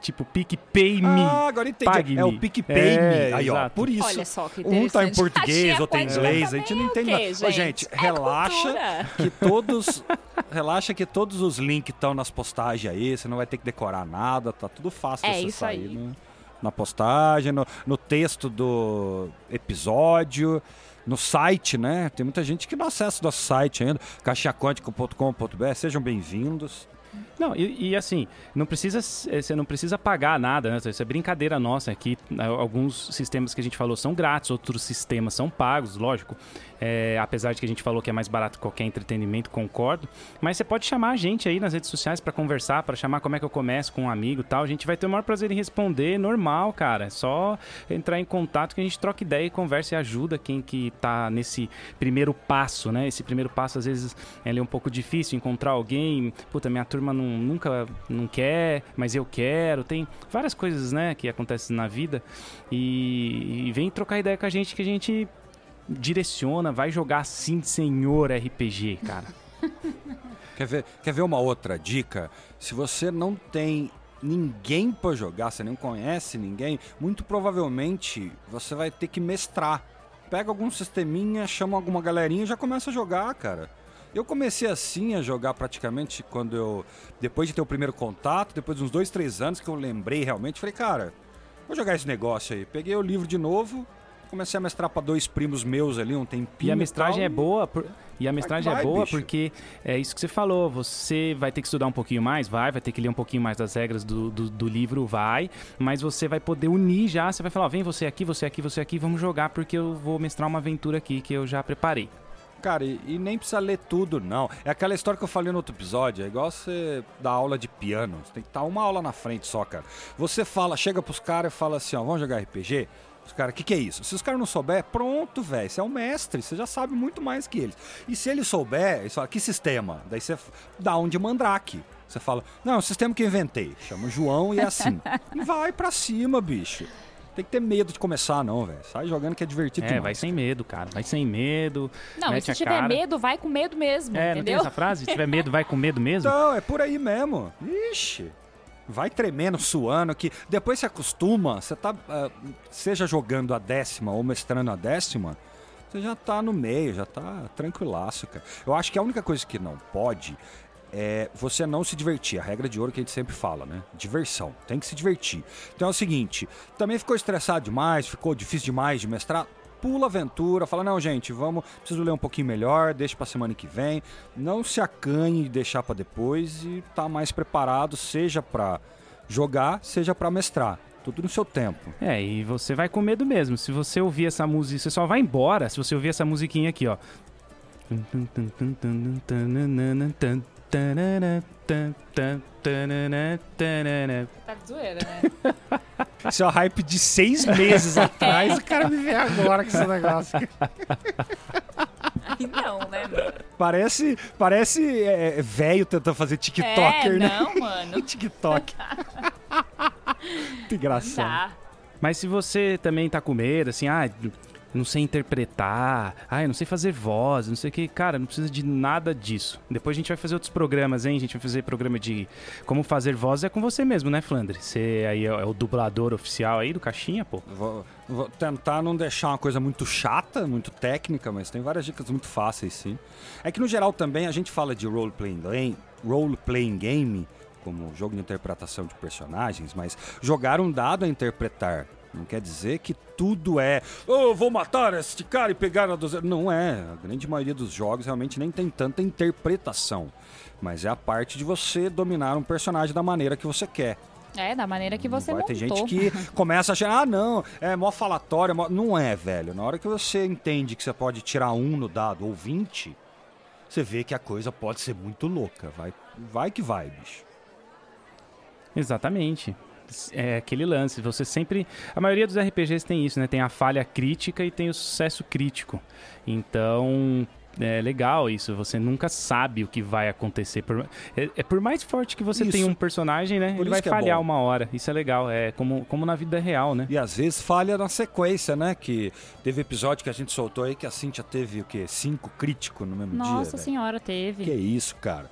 Tipo, PicPay me. ah, agora entendi. Pague-me. É o PicPay É, Me. Aí, ó, exato. por isso. Olha só que Um tá em português, outro em inglês, a gente não entende é o nada. Ô, quê, gente, É relaxa cultura. que todos. [laughs] relaxa que todos os links estão nas postagens aí, você não vai ter que decorar nada, tá tudo fácil É aí. no- na postagem, no, no texto do episódio, no site, né? Tem muita gente que não acessa o nosso site ainda, caixaquântico.com.br, sejam bem-vindos. Não, e, e assim, não precisa, eh, você não precisa pagar nada, né? Isso é brincadeira nossa aqui. né? Alguns sistemas que a gente falou são grátis, outros sistemas são pagos, lógico. É, apesar de que a gente falou que é mais barato que qualquer entretenimento, concordo. Mas você pode chamar a gente aí nas redes sociais para conversar, para chamar como é que eu começo com um amigo tal. A gente vai ter o maior prazer em responder, normal, cara. É só entrar em contato que a gente troca ideia e conversa e ajuda quem que tá nesse primeiro passo, né? Esse primeiro passo, às vezes, é um pouco difícil encontrar alguém. Puta, minha turma não, nunca não quer, mas eu quero. Tem várias coisas, né, que acontecem na vida. E, e vem trocar ideia com a gente que a gente direciona, vai jogar sim, senhor RPG, cara. [laughs] Quer ver, quer ver uma outra dica? Se você não tem ninguém pra jogar, você não conhece ninguém, muito provavelmente você vai ter que mestrar. Pega algum sisteminha, chama alguma galerinha e já começa a jogar, cara. Eu comecei assim a jogar praticamente quando eu. Depois de ter o primeiro contato, depois de uns dois, três anos que eu lembrei realmente, falei, cara, vou jogar esse negócio aí. Peguei o livro de novo, comecei a mestrar pra dois primos meus ali um tempinho. E a mestragem tal, é boa, por- e a mestragem vai, é boa bicho. porque é isso que você falou, você vai ter que estudar um pouquinho mais, vai, vai ter que ler um pouquinho mais das regras do, do, do livro, vai, mas você vai poder unir já, você vai falar, ó, vem você aqui, você aqui, você aqui, vamos jogar porque eu vou mestrar uma aventura aqui que eu já preparei. Cara, e, e nem precisa ler tudo, não. É aquela história que eu falei no outro episódio. É igual você dar aula de piano. Você tem que estar uma aula na frente só, cara. Você fala, chega pros caras e fala assim, ó, vamos jogar RPG? Os caras, o que, que é isso? Se os caras não souber, pronto, velho. Você é um mestre, você já sabe muito mais que eles. E se ele souber, falam, que sistema? Daí você dá um de mandrake. Você fala, não, é um sistema que eu inventei. Chama o João e é assim. [laughs] e vai pra cima, bicho. Tem que ter medo de começar, não, velho. Sai jogando que é divertido É, demais. vai sem medo, cara, vai sem medo. Não, mete se a tiver cara. medo, vai com medo mesmo, É, não tem entendeu? essa frase? Se tiver medo, vai com medo mesmo? Não, é por aí mesmo. Ixi. Vai tremendo, suando, que depois se acostuma, você tá, ah, seja jogando a décima ou mestrando a décima, você já tá no meio, já tá tranquilaço, cara. Eu acho que a única coisa que não pode é você não se divertir. A regra de ouro que a gente sempre fala, né? Diversão. Tem que se divertir. Então é o seguinte, também ficou estressado demais, ficou difícil demais de mestrar, pula a aventura, fala, não, gente, vamos, preciso ler um pouquinho melhor, deixa pra semana que vem. Não se acanhe de deixar pra depois e tá mais preparado, seja pra jogar, seja pra mestrar. Tudo no seu tempo. É, e você vai com medo mesmo. Se você ouvir essa música, você só vai embora se você ouvir essa musiquinha aqui, ó. Tá de zoeira, né? [laughs] Isso é o hype de seis meses atrás, o cara me vê agora com esse negócio. Aí não, né, mano? Parece, parece é, velho tentando fazer TikToker, é, né? não, mano. [laughs] TikTok. [laughs] Muito engraçado. Tá. Mas se você também tá com medo, assim, ah, não sei interpretar, ah, eu não sei fazer voz, não sei o que, cara, não precisa de nada disso. Depois a gente vai fazer outros programas, hein? A gente vai fazer programa de como fazer voz é com você mesmo, né, Flandre? Você aí é o dublador oficial aí do Caixinha, pô. Vou, vou tentar não deixar uma coisa muito chata, muito técnica, mas tem várias dicas muito fáceis, sim. É que no geral também a gente fala de role-playing role -playing game como jogo de interpretação de personagens, mas jogar um dado a interpretar não quer dizer que tudo é, oh, vou matar este cara e pegar a doze. Não é. A grande maioria dos jogos realmente nem tem tanta interpretação. Mas é a parte de você dominar um personagem da maneira que você quer. É, da maneira que você Agora, montou. Tem gente que [laughs] começa a achar, ah, não, é mó falatório. Mó... Não é, velho. Na hora que você entende que você pode tirar um no dado ou 20, você vê que a coisa pode ser muito louca. Vai, vai que vai, bicho. Exatamente é aquele lance. Você sempre. A maioria dos RPGs tem isso, né? Tem a falha crítica e tem o sucesso crítico. Então. É legal isso, você nunca sabe o que vai acontecer. Por, é, é por mais forte que você isso. tenha um personagem, né? Por ele vai é falhar é uma hora. Isso é legal, é como, como na vida real, né? E às vezes falha na sequência, né? Que teve episódio que a gente soltou aí que a Cintia teve o quê? Cinco críticos no mesmo Nossa dia. Nossa senhora, véio. teve. Que isso, cara.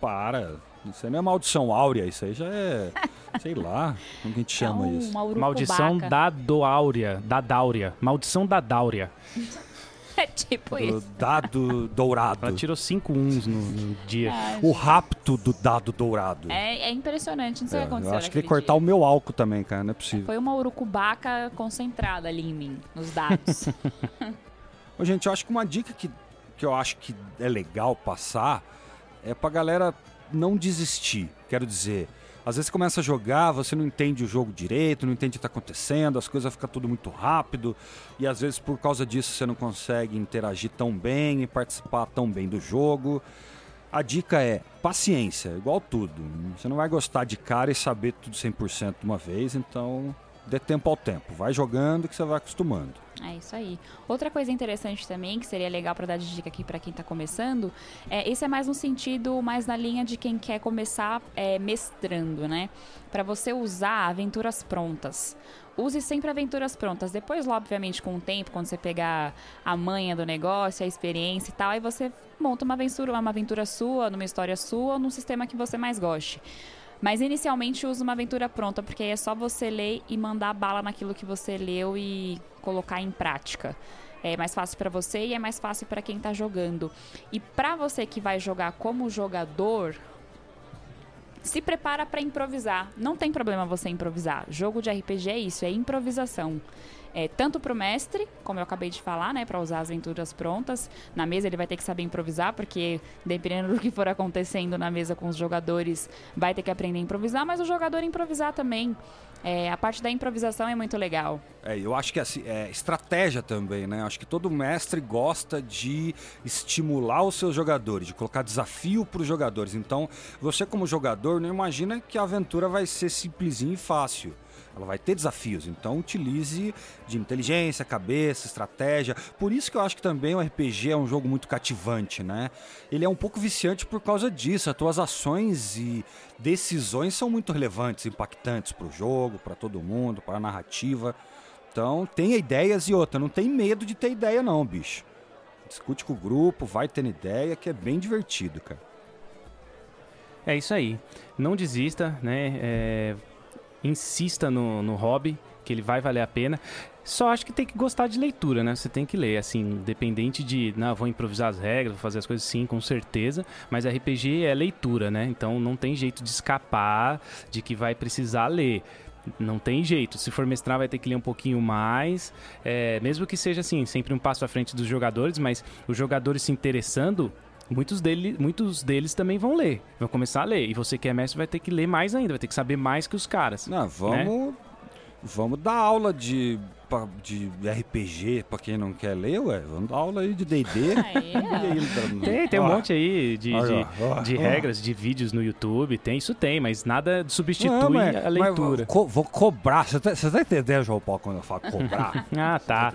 Para. Isso aí não é maldição áurea, isso aí já é. [laughs] sei lá, como que a gente chama é um, isso? Maldição da Doáurea. Da Dáurea. Maldição da Dáurea. [laughs] É tipo do isso. Dado dourado. Ela tirou cinco uns no, no dia. Ai, o rapto do dado dourado. É, é impressionante, não sei é, o que aconteceu. Eu acho que ele cortar o meu álcool também, cara, não é possível. Foi uma urucubaca concentrada ali em mim, nos dados. [laughs] Ô, gente, eu acho que uma dica que, que eu acho que é legal passar é pra galera não desistir. Quero dizer, às vezes você começa a jogar, você não entende o jogo direito, não entende o que está acontecendo, as coisas ficam tudo muito rápido, e às vezes por causa disso você não consegue interagir tão bem e participar tão bem do jogo. A dica é paciência, igual tudo. Você não vai gostar de cara e saber tudo 100% de uma vez, então dê tempo ao tempo. Vai jogando que você vai acostumando. É isso aí. Outra coisa interessante também, que seria legal para dar de dica aqui para quem está começando, é esse é mais no sentido, mais na linha de quem quer começar é, mestrando, né? Para você usar aventuras prontas. Use sempre aventuras prontas. Depois, obviamente, com o tempo, quando você pegar a manha do negócio, a experiência e tal, aí você monta uma aventura, uma aventura sua, numa história sua, num sistema que você mais goste. Mas inicialmente usa uma aventura pronta, porque aí é só você ler e mandar bala naquilo que você leu e colocar em prática. É mais fácil para você e é mais fácil para quem está jogando. E para você que vai jogar como jogador, se prepara para improvisar. Não tem problema você improvisar. Jogo de RPG é isso, é improvisação. É, tanto para o mestre, como eu acabei de falar, né, para usar as aventuras prontas. Na mesa ele vai ter que saber improvisar, porque dependendo do que for acontecendo na mesa com os jogadores, vai ter que aprender a improvisar, mas o jogador improvisar também. É, a parte da improvisação é muito legal. É, eu acho que assim, é estratégia também, né? Acho que todo mestre gosta de estimular os seus jogadores, de colocar desafio para os jogadores. Então, você como jogador não imagina que a aventura vai ser simplesinha e fácil. Ela vai ter desafios, então utilize de inteligência, cabeça, estratégia. Por isso que eu acho que também o RPG é um jogo muito cativante, né? Ele é um pouco viciante por causa disso. As tuas ações e decisões são muito relevantes, impactantes para o jogo, para todo mundo, para a narrativa. Então, tenha ideias e outra. Não tem medo de ter ideia, não, bicho. Discute com o grupo, vai tendo ideia, que é bem divertido, cara. É isso aí. Não desista, né? É insista no, no hobby, que ele vai valer a pena. Só acho que tem que gostar de leitura, né? Você tem que ler, assim, independente de, não, vou improvisar as regras, vou fazer as coisas sim, com certeza, mas RPG é leitura, né? Então não tem jeito de escapar de que vai precisar ler. Não tem jeito. Se for mestrar, vai ter que ler um pouquinho mais. É, mesmo que seja assim, sempre um passo à frente dos jogadores, mas os jogadores se interessando, muitos, dele, muitos deles também vão ler, vão começar a ler. E você que é mestre vai ter que ler mais ainda, vai ter que saber mais que os caras. Não, vamos, né? vamos dar aula de, de RPG pra quem não quer ler, ué. Vamos dar aula aí de D&D. Ah, é? tem, tem um monte aí de, de, de regras, de vídeos no YouTube. Tem, isso tem, mas nada substitui não, mas, a leitura. Mas, co vou cobrar. Você tá, você tá entendendo, João Paulo, quando eu falo cobrar? [laughs] ah, tá.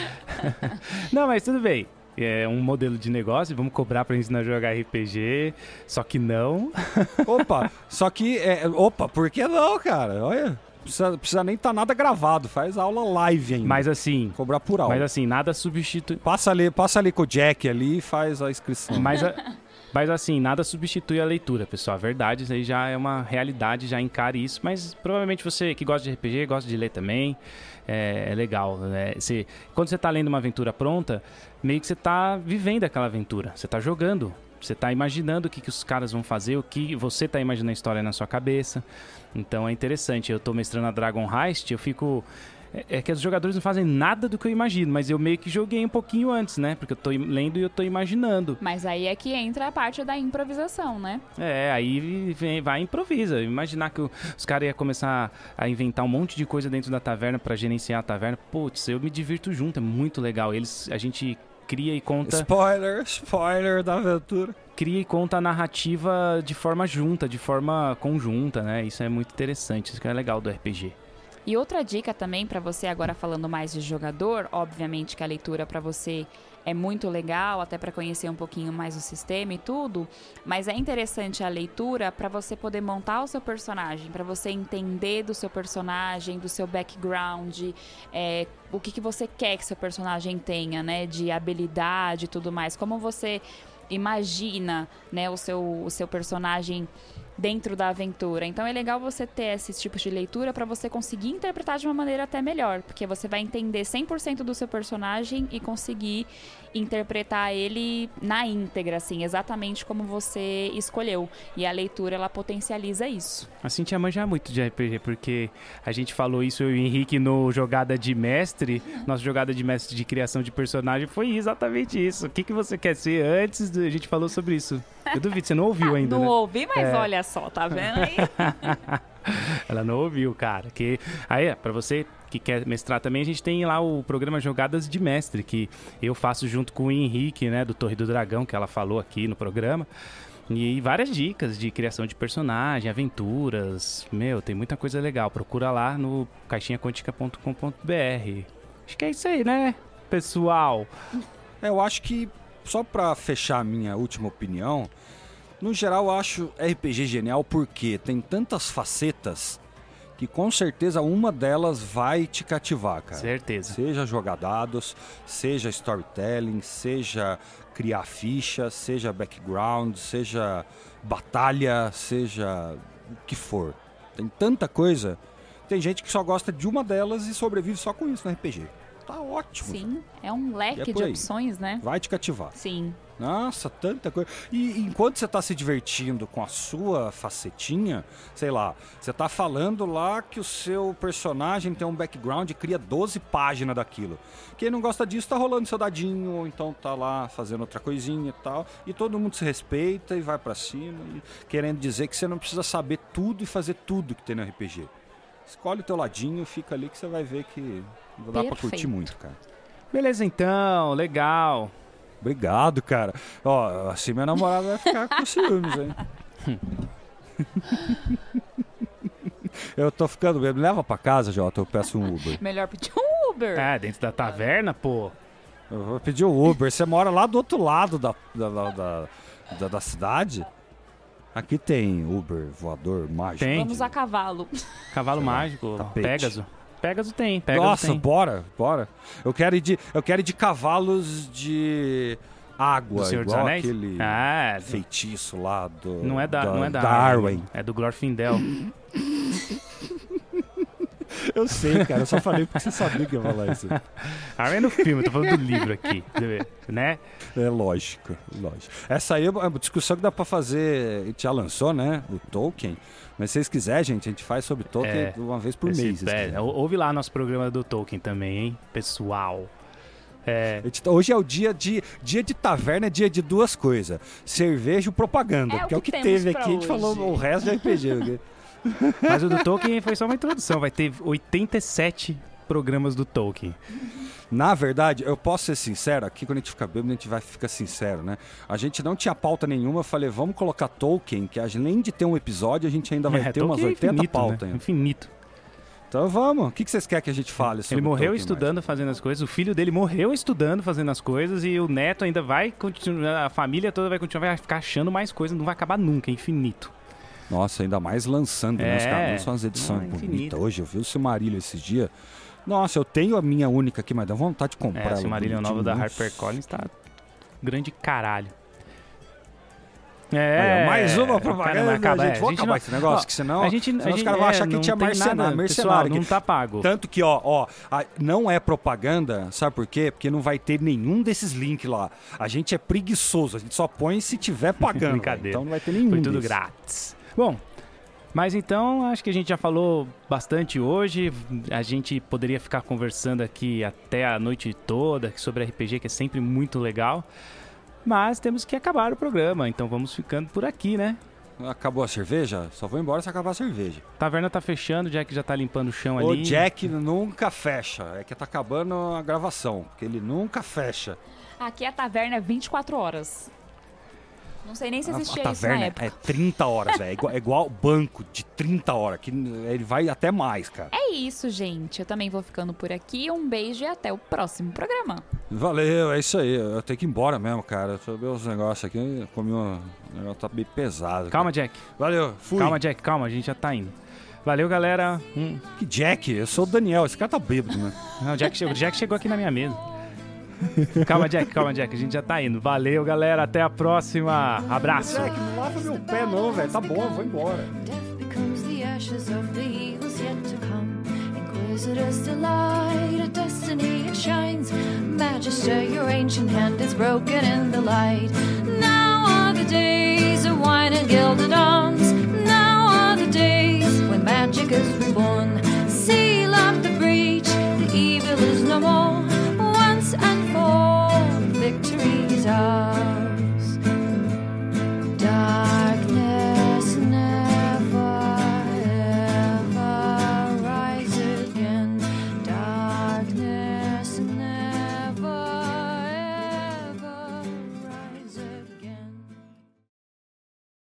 [laughs] não, mas tudo bem é um modelo de negócio, vamos cobrar para ensinar a jogar RPG, só que não. [laughs] opa, só que, é, opa, por que não, cara? Olha, Precisa, precisa nem estar tá nada gravado, faz aula live ainda. Mas assim. Cobrar por aula. Mas assim, nada substitui. Passa ali, passa ali com o Jack ali e faz a inscrição. Mas, a... [laughs] mas assim, nada substitui a leitura, pessoal. A verdade, isso aí já é uma realidade, já encare isso. Mas provavelmente você que gosta de RPG, gosta de ler também. É, é legal. Né? Você, quando você está lendo uma aventura pronta, meio que você está vivendo aquela aventura. Você está jogando. Você está imaginando o que, que os caras vão fazer, o que você está imaginando a história na sua cabeça. Então é interessante. Eu estou mestrando a Dragon Heist, eu fico. É, é que os jogadores não fazem nada do que eu imagino, mas eu meio que joguei um pouquinho antes, né? Porque eu tô lendo e eu tô imaginando. Mas aí é que entra a parte da improvisação, né? É, aí vem, vai e improvisa. Imaginar que os caras iam começar a inventar um monte de coisa dentro da taverna para gerenciar a taverna. Putz, eu me divirto junto, é muito legal. Eles, a gente cria e conta. Spoiler, spoiler da aventura. Cria e conta a narrativa de forma junta, de forma conjunta, né? Isso é muito interessante, isso que é legal do RPG. E outra dica também para você agora falando mais de jogador, obviamente que a leitura para você é muito legal, até para conhecer um pouquinho mais o sistema e tudo, mas é interessante a leitura para você poder montar o seu personagem, para você entender do seu personagem, do seu background, é, o que, que você quer que seu personagem tenha, né, de habilidade e tudo mais, como você imagina, né, o seu, o seu personagem dentro da aventura. Então é legal você ter esses tipos de leitura para você conseguir interpretar de uma maneira até melhor, porque você vai entender 100% do seu personagem e conseguir interpretar ele na íntegra, assim, exatamente como você escolheu. E a leitura ela potencializa isso. A Cintia manja muito de RPG, porque a gente falou isso eu e o Henrique no jogada de mestre, nossa jogada de mestre de criação de personagem foi exatamente isso. O que, que você quer ser antes? A gente falou sobre isso. Eu duvido, você não ouviu [laughs] ainda. não né? ouvi, mas é. olha só, tá vendo aí? [laughs] Ela não ouviu, cara. Que aí, para você que quer mestrar também, a gente tem lá o programa Jogadas de Mestre, que eu faço junto com o Henrique, né, do Torre do Dragão, que ela falou aqui no programa. E várias dicas de criação de personagem, aventuras. Meu, tem muita coisa legal. Procura lá no caixinhaquântica.com.br. Acho que é isso aí, né, pessoal? É, eu acho que, só para fechar a minha última opinião, no geral, eu acho RPG genial porque tem tantas facetas que com certeza uma delas vai te cativar, cara. Certeza. Seja jogar dados, seja storytelling, seja criar ficha, seja background, seja batalha, seja o que for. Tem tanta coisa. Tem gente que só gosta de uma delas e sobrevive só com isso no RPG. Tá ótimo. Sim, é um leque é de opções, né? Vai te cativar. Sim. Nossa, tanta coisa. E enquanto você está se divertindo com a sua facetinha, sei lá, você está falando lá que o seu personagem tem um background e cria 12 páginas daquilo. Quem não gosta disso tá rolando seu dadinho, ou então tá lá fazendo outra coisinha e tal. E todo mundo se respeita e vai para cima, querendo dizer que você não precisa saber tudo e fazer tudo que tem no RPG. Escolhe o teu ladinho, fica ali que você vai ver que dá para curtir muito, cara. Beleza então, legal. Obrigado, cara. Ó, assim minha namorada vai ficar com [laughs] ciúmes, hein? eu tô ficando bem. Me leva pra casa, Jota, eu peço um Uber. Melhor pedir um Uber. É, dentro da taverna, pô. Eu vou pedir um Uber. Você mora lá do outro lado da, da, da, da, da cidade? Aqui tem Uber voador mágico. Tem. Vamos a cavalo. Cavalo mágico, Tapete. Pegasus. Pegasus tem, Pegasus Nossa, tem. bora, bora. Eu quero ir de, eu quero ir de cavalos de água, do Senhor igual dos Anéis? aquele ah, feitiço lá do Não é da, da não é da Darwin. É do Glorfindel. [laughs] Eu sei, cara. Eu só falei porque você sabia que ia falar isso. Arwen é no filme, eu tô falando do livro aqui, né? É lógico, lógico. Essa aí é uma discussão que dá pra fazer. A gente já lançou, né? O Tolkien. Mas se vocês quiserem, gente, a gente faz sobre Tolkien é, uma vez por mês. É, ouve lá nosso programa do Tolkien também, hein, pessoal. É. Hoje é o dia de dia de taverna, é dia de duas coisas: cerveja e propaganda. É que é o que teve aqui. Hoje. A gente falou o resto de RPG. [laughs] Mas o do Tolkien foi só uma introdução. Vai ter 87 programas do Tolkien. Na verdade, eu posso ser sincero, aqui quando a gente fica bêbado, a gente vai ficar sincero, né? A gente não tinha pauta nenhuma, eu falei, vamos colocar Tolkien, que além de ter um episódio, a gente ainda vai é, ter Tolkien umas 80 é infinito, pautas. Né? Infinito. Então vamos. O que vocês querem que a gente fale sobre Ele morreu Tolkien estudando, mais? fazendo as coisas. O filho dele morreu estudando, fazendo as coisas. E o neto ainda vai continuar. A família toda vai continuar, vai ficar achando mais coisas. Não vai acabar nunca, é infinito. Nossa, ainda mais lançando, né? Os É, caras lançam umas edições é bonitas. Hoje eu vi o Silmarillion esses dias. Nossa, eu tenho a minha única aqui, mas dá vontade de comprar. É, esse Marília nova da bonitinha. HarperCollins tá grande caralho. É, mais uma cara, propaganda, vai acabar, gente. é, Vamos acabar não- esse negócio, ó, que senão, a gente, senão a os gente- caras vão é, achar que não tinha tem mercenário, nada, mercenário pessoal, não tá pago. Tanto que, ó, ó, a- não é propaganda, sabe por quê? Porque não vai ter nenhum desses links lá. A gente é preguiçoso, a gente só põe se tiver pagando. [laughs] Brincadeira. Então não vai ter nenhum Foi tudo desses. grátis. Bom, mas então acho que a gente já falou bastante hoje. A gente poderia ficar conversando aqui até a noite toda sobre RPG, que é sempre muito legal. Mas temos que acabar o programa, então vamos ficando por aqui, né? Acabou a cerveja? Só vou embora se acabar a cerveja. Taverna tá fechando, o Jack já tá limpando o chão O ali. Jack nunca fecha. É que tá acabando a gravação. Porque ele nunca fecha. Aqui a taverna é 24 horas. Não sei nem se A- existia a isso na taverna época. é 30 horas, velho. É igual, é igual banco de 30 horas. Que ele vai até mais, cara. É isso, gente. Eu também vou ficando por aqui. Um beijo e até o próximo programa. Valeu, é isso aí. Eu tenho que ir embora mesmo, cara. Eu ver os negócios aqui. Comi um. O negócio tá bem pesado. Calma, cara. Jack. Valeu, fui. Calma, Jack, calma, a gente já tá indo. Valeu, galera. Hum, Que Jack? Eu sou o Daniel. Esse cara tá bêbado, né? Não, o Jack chegou, o Jack chegou aqui na minha mesa. [laughs] calma, Jack, calma, Jack. A gente já tá indo. Valeu, galera. Até a próxima. Abraço. Jack, não lava meu pé, não, velho. Tá bom, vou embora. Inquisitors delight, a destiny it shines. Magister, your ancient hand is broken in the light. Now are the days of wine and gilded arms. Now are the days when magic is reborn. Seal up the breach, the evil is no more. bizarre.